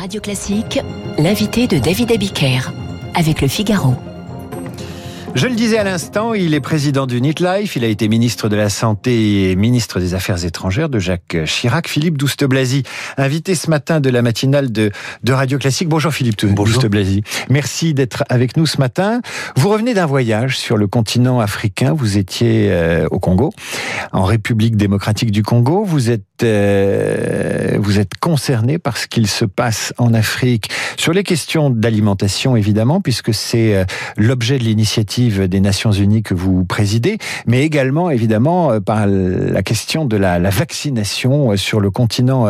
Radio Classique, l'invité de David Abiker avec le Figaro. Je le disais à l'instant, il est président du Life, il a été ministre de la Santé et ministre des Affaires étrangères de Jacques Chirac. Philippe Douste-Blazy, invité ce matin de la matinale de, de Radio Classique. Bonjour Philippe Douste-Blazy. Merci d'être avec nous ce matin. Vous revenez d'un voyage sur le continent africain. Vous étiez euh, au Congo, en République démocratique du Congo. Vous êtes, euh, vous êtes concerné par ce qu'il se passe en Afrique sur les questions d'alimentation, évidemment, puisque c'est euh, l'objet de l'initiative des Nations Unies que vous présidez, mais également évidemment euh, par la question de la, vaccination sur le continent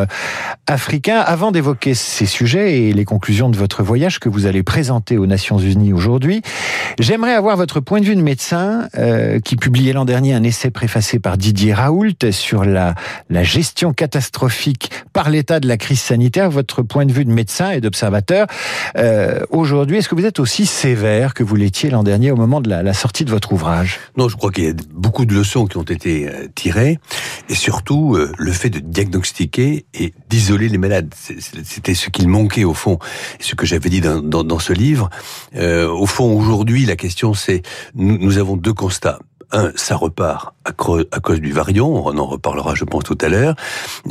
africain. Avant d'évoquer ces sujets et les conclusions de votre voyage que vous allez présenter aux Nations Unies aujourd'hui, j'aimerais avoir votre point de vue de médecin qui publiait l'an dernier un essai préfacé par Didier Raoult sur la gestion catastrophique par l'état de la crise sanitaire. Votre point de vue de médecin et d'observateur aujourd'hui, est-ce que vous êtes aussi sévère que vous l'étiez l'an dernier au moment de la, sortie de votre ouvrage? Non, je crois qu'il y a beaucoup de leçons qui ont été euh, tirées, et surtout euh, le fait de diagnostiquer et d'isoler les malades. C'était ce qu'il manquait au fond, ce que j'avais dit dans, ce livre. Euh, au fond, aujourd'hui, la question c'est, nous avons deux constats un, ça repart à, cause du variant, on en reparlera je pense tout à l'heure,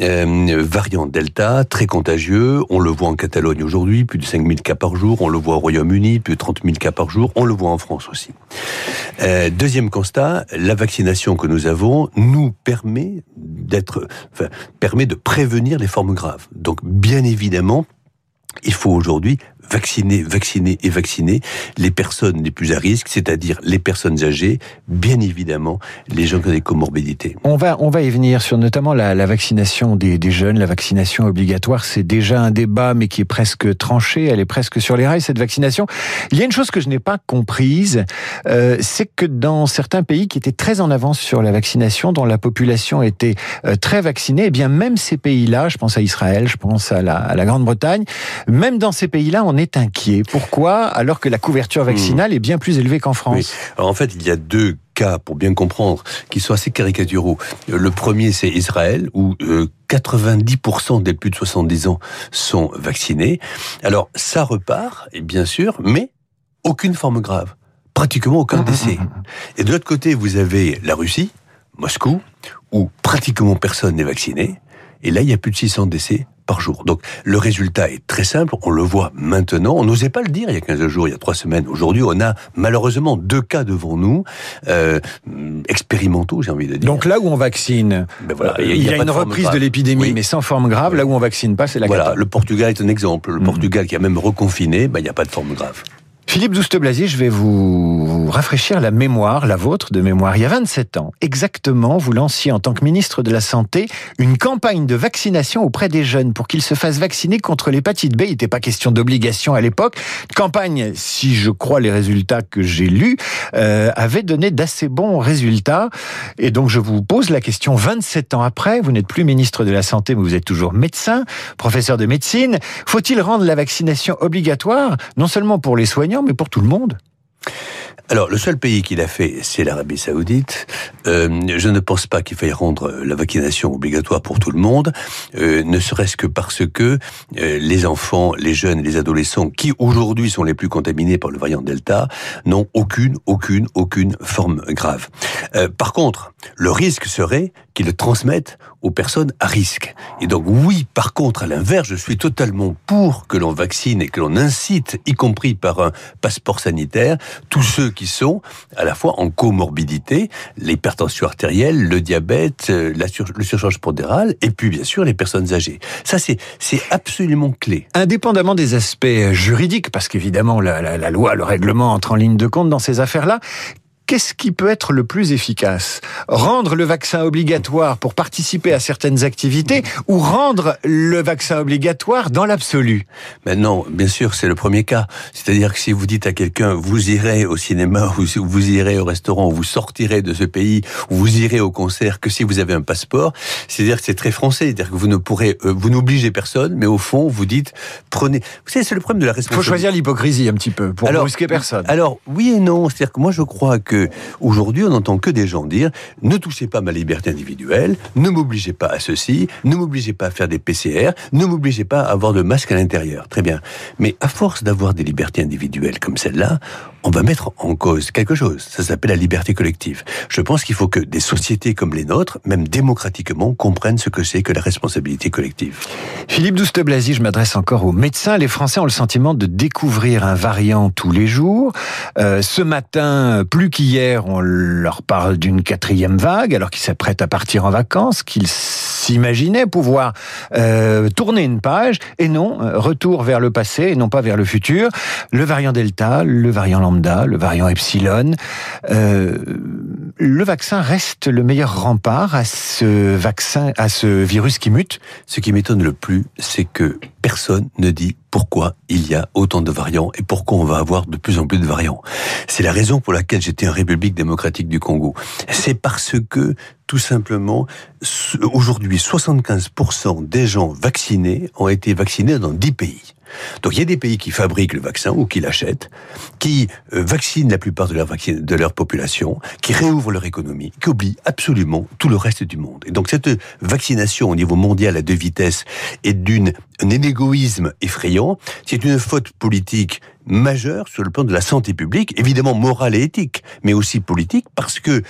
euh, variant Delta, très contagieux, on le voit en Catalogne aujourd'hui, plus de 5000 cas par jour, on le voit au Royaume-Uni, plus de 30 000 cas par jour, on le voit en France aussi. Euh, deuxième constat, la vaccination que nous avons nous permet d'être, permet de prévenir les formes graves. Donc bien évidemment, il faut aujourd'hui vacciner, vacciner et vacciner les personnes les plus à risque, c'est-à-dire les personnes âgées, bien évidemment les gens qui ont des comorbidités. On va, on va y venir sur notamment la, vaccination des, jeunes, la vaccination obligatoire. C'est déjà un débat, mais qui est presque tranché. Elle est presque sur les rails cette vaccination. Il y a une chose que je n'ai pas comprise, euh, c'est que dans certains pays qui étaient très en avance sur la vaccination, dont la population était euh, très vaccinée, eh bien même ces pays-là, je pense à Israël, je pense à la, à la Grande-Bretagne, même dans ces pays-là, on est inquiet. Pourquoi Alors que la couverture vaccinale est bien plus élevée qu'en France? Alors en fait, il y a deux cas, pour bien comprendre, qui sont assez caricaturaux. Le premier, c'est Israël, où 90% euh, des plus de 70 ans sont vaccinés. Alors, ça repart, et bien sûr, mais aucune forme grave. Pratiquement aucun décès. Et de l'autre côté, vous avez la Russie, Moscou, où pratiquement personne n'est vacciné. Et là, il y a plus de 600 décès par jour. Donc le résultat est très simple, on le voit maintenant, on n'osait pas le dire il y a 15 jours, il y a 3 semaines. Aujourd'hui, on a malheureusement deux cas devant nous, euh, expérimentaux, j'ai envie de dire. Donc là où on vaccine, ben voilà, il y a, une reprise de l'épidémie, mais sans forme grave, là où on vaccine pas, c'est la Voilà, le Portugal est un exemple. Le mm. Portugal qui a même reconfiné, ben, il n'y a pas de forme grave. Philippe Douste-Blazy, je vais vous rafraîchir la mémoire, la vôtre de mémoire. Il y a 27 ans, exactement, vous lanciez en tant que ministre de la Santé une campagne de vaccination auprès des jeunes pour qu'ils se fassent vacciner contre l'hépatite B. Il n'était pas question d'obligation à l'époque. Campagne, si je crois les résultats que j'ai lus, euh, avait donné d'assez bons résultats. Et donc je vous pose la question 27 ans après, vous n'êtes plus ministre de la Santé, mais vous êtes toujours médecin, professeur de médecine. Faut-il rendre la vaccination obligatoire, non seulement pour les soignants, mais pour tout le monde. Alors, le seul pays qui l'a fait, c'est l'Arabie Saoudite. Euh, je ne pense pas qu'il faille rendre la vaccination obligatoire pour tout le monde, euh, ne serait-ce que parce que euh, les enfants, les jeunes, les adolescents, qui aujourd'hui sont les plus contaminés par le variant Delta, n'ont aucune, aucune, aucune forme grave. par contre, le risque serait qu'ils le transmettent aux personnes à risque. Et donc, oui, par contre, à l'inverse, je suis totalement pour que l'on vaccine et que l'on incite, y compris par un passeport sanitaire, tous ceux qui sont à la fois en comorbidité, l'hypertension artérielle, le diabète, euh, la le surcharge pondérale, et puis bien sûr les personnes âgées. Ça, c'est absolument clé. Indépendamment des aspects juridiques, parce qu'évidemment la, la, la loi, le règlement entre en ligne de compte dans ces affaires-là, qu'est-ce qui peut être le plus efficace? Rendre le vaccin obligatoire pour participer à certaines activités ou rendre le vaccin obligatoire dans l'absolu? Ben non, bien sûr, c'est le premier cas. C'est-à-dire que si vous dites à quelqu'un, vous irez au cinéma, ou vous irez au restaurant, ou vous sortirez de ce pays, ou vous irez au concert, que si vous avez un passeport, c'est-à-dire que c'est très français. C'est-à-dire que vous ne pourrez, euh, vous n'obligez personne, mais au fond, vous dites, prenez. Vous savez, c'est le problème de la responsabilité. Il faut choisir l'hypocrisie un petit peu pour ne risquer personne. Alors, oui et non. C'est-à-dire que moi, je crois que aujourd'hui, on n'entend que des gens dire ne touchez pas ma liberté individuelle, ne m'obligez pas à ceci, ne m'obligez pas à faire des PCR, ne m'obligez pas à avoir de masque à l'intérieur. Très bien. Mais à force d'avoir des libertés individuelles comme celle-là, on va mettre en cause quelque chose. Ça s'appelle la liberté collective. Je pense qu'il faut que des sociétés comme les nôtres, même démocratiquement, comprennent ce que c'est que la responsabilité collective. Philippe Douste-Blazy, je m'adresse encore aux médecins. Les Français ont le sentiment de découvrir un variant tous les jours. Euh, ce matin, plus qu'hier, on leur parle d'une quatrième vague, alors qu'ils s'apprêtent à partir en vacances, qu'ils s'imaginaient pouvoir euh, tourner une page. Et non, euh, retour vers le passé et non pas vers le futur. Le variant Delta, le variant le variant Epsilon. Euh, le vaccin reste le meilleur rempart à ce vaccin, à ce virus qui mute? Ce qui m'étonne le plus, c'est que personne ne dit pourquoi il y a autant de variants et pourquoi on va avoir de plus en plus de variants. C'est la raison pour laquelle j'étais en République démocratique du Congo. C'est parce que, tout simplement, aujourd'hui, 75% des gens vaccinés ont été vaccinés dans 10 pays. Donc il y a des pays qui fabriquent le vaccin ou qui l'achètent, qui euh, vaccinent la plupart de leur, population, qui réouvrent leur économie, qui oublient absolument tout le reste du monde. Et donc cette vaccination au niveau mondial à deux vitesses est d'une un égoïsme effrayant, c'est une faute politique majeure sur le plan de la santé publique, évidemment morale et éthique, mais aussi politique, parce que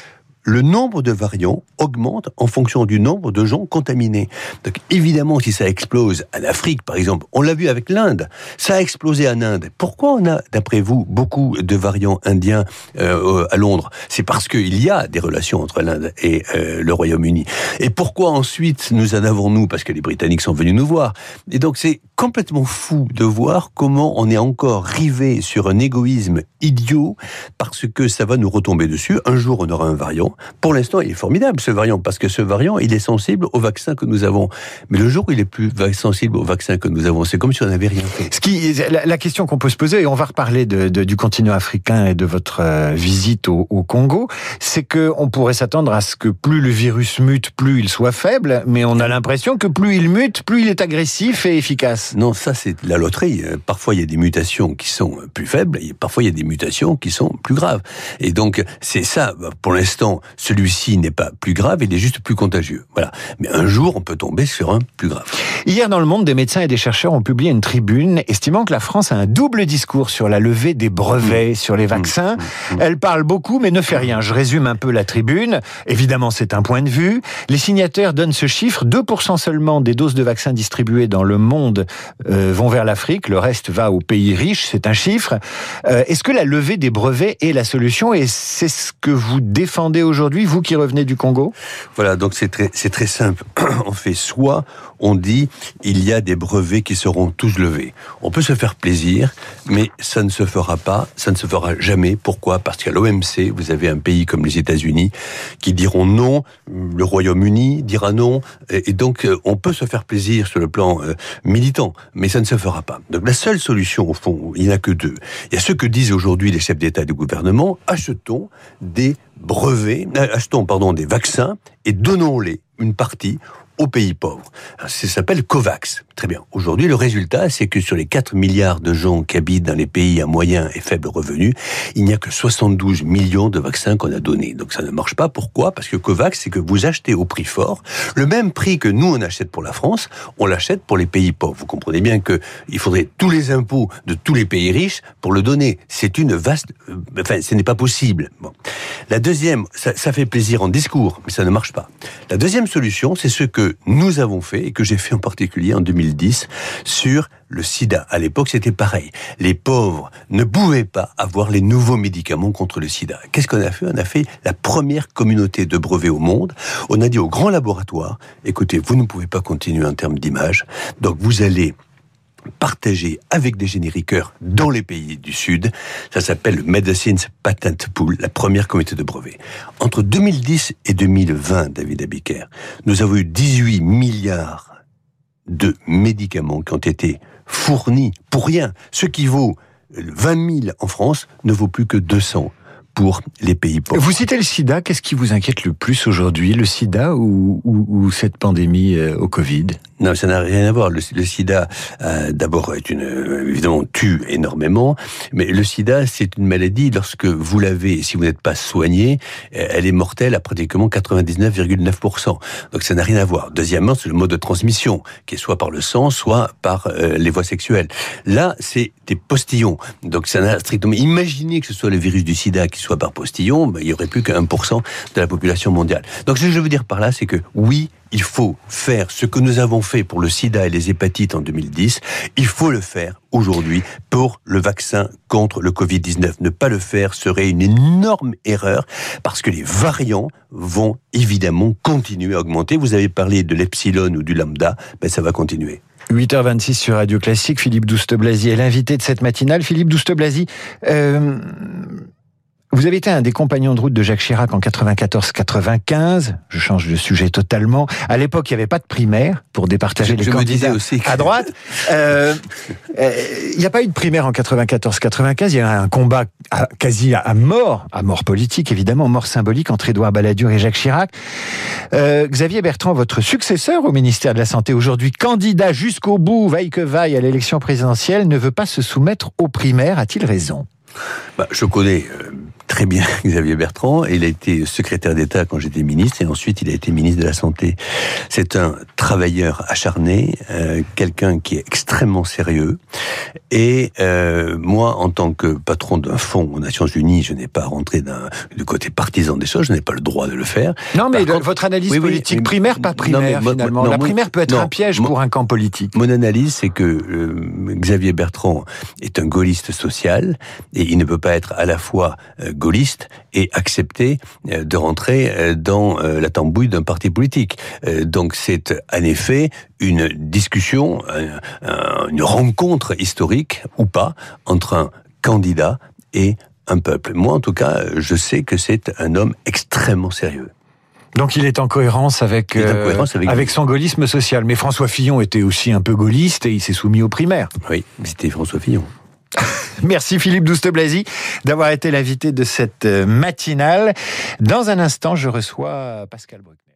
le nombre de variants augmente en fonction du nombre de gens contaminés. Donc évidemment, si ça explose en Afrique, par exemple, on l'a vu avec l'Inde, ça a explosé en Inde. Pourquoi on a, d'après vous, beaucoup de variants indiens euh, à Londres? C'est parce qu'il y a des relations entre l'Inde et euh, le Royaume-Uni. Et pourquoi ensuite nous en avons-nous Parce que les Britanniques sont venus nous voir. Et donc c'est complètement fou de voir comment on est encore rivé sur un égoïsme idiot parce que ça va nous retomber dessus. Un jour, on aura un variant pour l'instant, il est formidable ce variant parce que ce variant, il est sensible au vaccin que nous avons. Mais le jour où il est plus sensible au vaccin que nous avons, c'est comme si on n'avait rien fait. La, question qu'on peut se poser, et on va reparler du continent africain et de votre euh, visite au, Congo, c'est que on pourrait s'attendre à ce que plus le virus mute, plus il soit faible, mais on a l'impression que plus il mute, plus il est agressif et efficace. Non, ça c'est la loterie. Parfois il y a des mutations qui sont plus faibles, et parfois il y a des mutations qui sont plus graves. Et donc c'est ça. Pour l'instant, celui-ci n'est pas plus grave, il est juste plus contagieux. Voilà. Mais un jour, on peut tomber sur un plus grave. Hier, dans le monde, des médecins et des chercheurs ont publié une tribune estimant que la France a un double discours sur la levée des brevets mmh. sur les vaccins. Mmh. Mmh. Elle parle beaucoup, mais ne fait rien. Je résume un peu la tribune. Évidemment, c'est un point de vue. Les signataires donnent ce chiffre. 2% seulement des doses de vaccins distribuées dans le monde euh, vont vers l'Afrique. Le reste va aux pays riches. C'est un chiffre. Euh, est-ce que la levée des brevets est la solution Et c'est ce que vous défendez aujourd'hui, vous qui revenez du Congo? Voilà, donc c'est très, très simple. on fait soit on dit il y a des brevets qui seront tous levés. On peut se faire plaisir, mais ça ne se fera pas, ça ne se fera jamais. Pourquoi? Parce qu'à l'OMC, vous avez un pays comme les États-Unis qui diront non, le Royaume-Uni dira non, et donc euh, on peut se faire plaisir sur le plan euh, militant, mais ça ne se fera pas. Donc la seule solution, au fond, il n'y a que deux. Il y a ce que disent aujourd'hui les chefs d'État et de gouvernement achetons des brevets, euh, achetons pardon des vaccins et donnons-les une partie aux pays pauvres. Ça s'appelle COVAX. Très bien. Aujourd'hui, le résultat, c'est que sur les 4 milliards de gens qui habitent dans les pays à moyen et faible revenu, il n'y a que 72 millions de vaccins qu'on a donnés. Donc ça ne marche pas. Pourquoi? Parce que COVAX, c'est que vous achetez au prix fort le même prix que nous on achète pour la France, on l'achète pour les pays pauvres. Vous comprenez bien que il faudrait tous les impôts de tous les pays riches pour le donner. C'est une vaste, euh, enfin, ce n'est pas possible. Bon. La deuxième, ça fait plaisir en discours, mais ça ne marche pas. La deuxième solution, c'est ce que nous avons fait et que j'ai fait en particulier en 2010 sur le sida. À l'époque, c'était pareil. Les pauvres ne pouvaient pas avoir les nouveaux médicaments contre le sida. Qu'est-ce qu'on a fait? On a fait la première communauté de brevets au monde. On a dit aux grands laboratoires, écoutez, vous ne pouvez pas continuer en termes d'image, donc vous allez partagé avec des génériqueurs dans les pays du Sud. Ça s'appelle le Medicines Patent Pool, la première comité de brevets. Entre 2010 et 2020, David Abiker, nous avons eu 18 milliards de médicaments qui ont été fournis pour rien. Ce qui vaut 20 000 en France ne vaut plus que 200 pour les pays pauvres. Vous citez le sida, qu'est-ce qui vous inquiète le plus aujourd'hui, le sida ou, cette pandémie euh, au Covid? Non, ça n'a rien à voir. Le, sida, euh, d'abord, est une, euh, évidemment, tue énormément. Mais le sida, c'est une maladie, lorsque vous l'avez, si vous n'êtes pas soigné, euh, elle est mortelle à pratiquement 99,9%. Donc ça n'a rien à voir. Deuxièmement, c'est le mode de transmission, qui est soit par le sang, soit par les voies sexuelles. Là, c'est des postillons. Donc ça n'a strictement... Imaginez que ce soit le virus du sida qui soit par postillon, ben, il y aurait plus que 1% de la population mondiale. Donc ce que je veux dire par là, c'est que oui, il faut faire ce que nous avons fait pour le sida et les hépatites en 2010, il faut le faire aujourd'hui pour le vaccin contre le Covid-19. Ne pas le faire serait une énorme erreur parce que les variants vont évidemment continuer à augmenter. Vous avez parlé de l'epsilon ou du lambda, ben ça va continuer. 8h26 sur Radio Classique, Philippe Douste-Blazy est l'invité de cette matinale. Philippe Douste-Blazy, euh, vous avez été un des compagnons de route de Jacques Chirac en 94-95. Je change de sujet totalement. À l'époque, il n'y avait pas de primaire pour départager les candidats aussi à droite. Euh, euh, il n'y a pas eu de primaire en 94-95. Il y a un combat quasi à mort, à mort politique évidemment, mort symbolique entre Édouard Balladur et Jacques Chirac. Euh, Xavier Bertrand, votre successeur au ministère de la Santé, aujourd'hui candidat jusqu'au bout, vaille que vaille à l'élection présidentielle, ne veut pas se soumettre aux primaires. A-t-il raison? Bah, Je connais très bien Xavier Bertrand. Il a été secrétaire d'État quand j'étais ministre et ensuite il a été ministre de la Santé. C'est un travailleur acharné, euh, quelqu'un qui est extrêmement sérieux. Et euh, moi, en tant que patron d'un fonds aux Nations Unies, je n'ai pas rentré du côté partisan des choses, je n'ai pas le droit de le faire. Non, mais votre analyse politique primaire, pas primaire finalement. la primaire peut être un piège pour un camp politique. Mon analyse, c'est que euh, Xavier Bertrand est un gaulliste social et il ne peut pas être à la fois euh, gaulliste et accepter euh, de rentrer euh, dans euh, la tambouille d'un parti politique. Donc c'est en effet une discussion, une rencontre historique ou pas entre un candidat et un peuple. Moi, en tout cas, je sais que c'est un homme extrêmement sérieux. Donc il est en cohérence avec, avec, son gaullisme social. Mais François Fillon était aussi un peu gaulliste et il s'est soumis aux primaires. Oui, c'était François Fillon. Merci Philippe Douste-Blazy d'avoir été l'invité de cette euh, matinale. Dans un instant, je reçois Pascal Bruckner.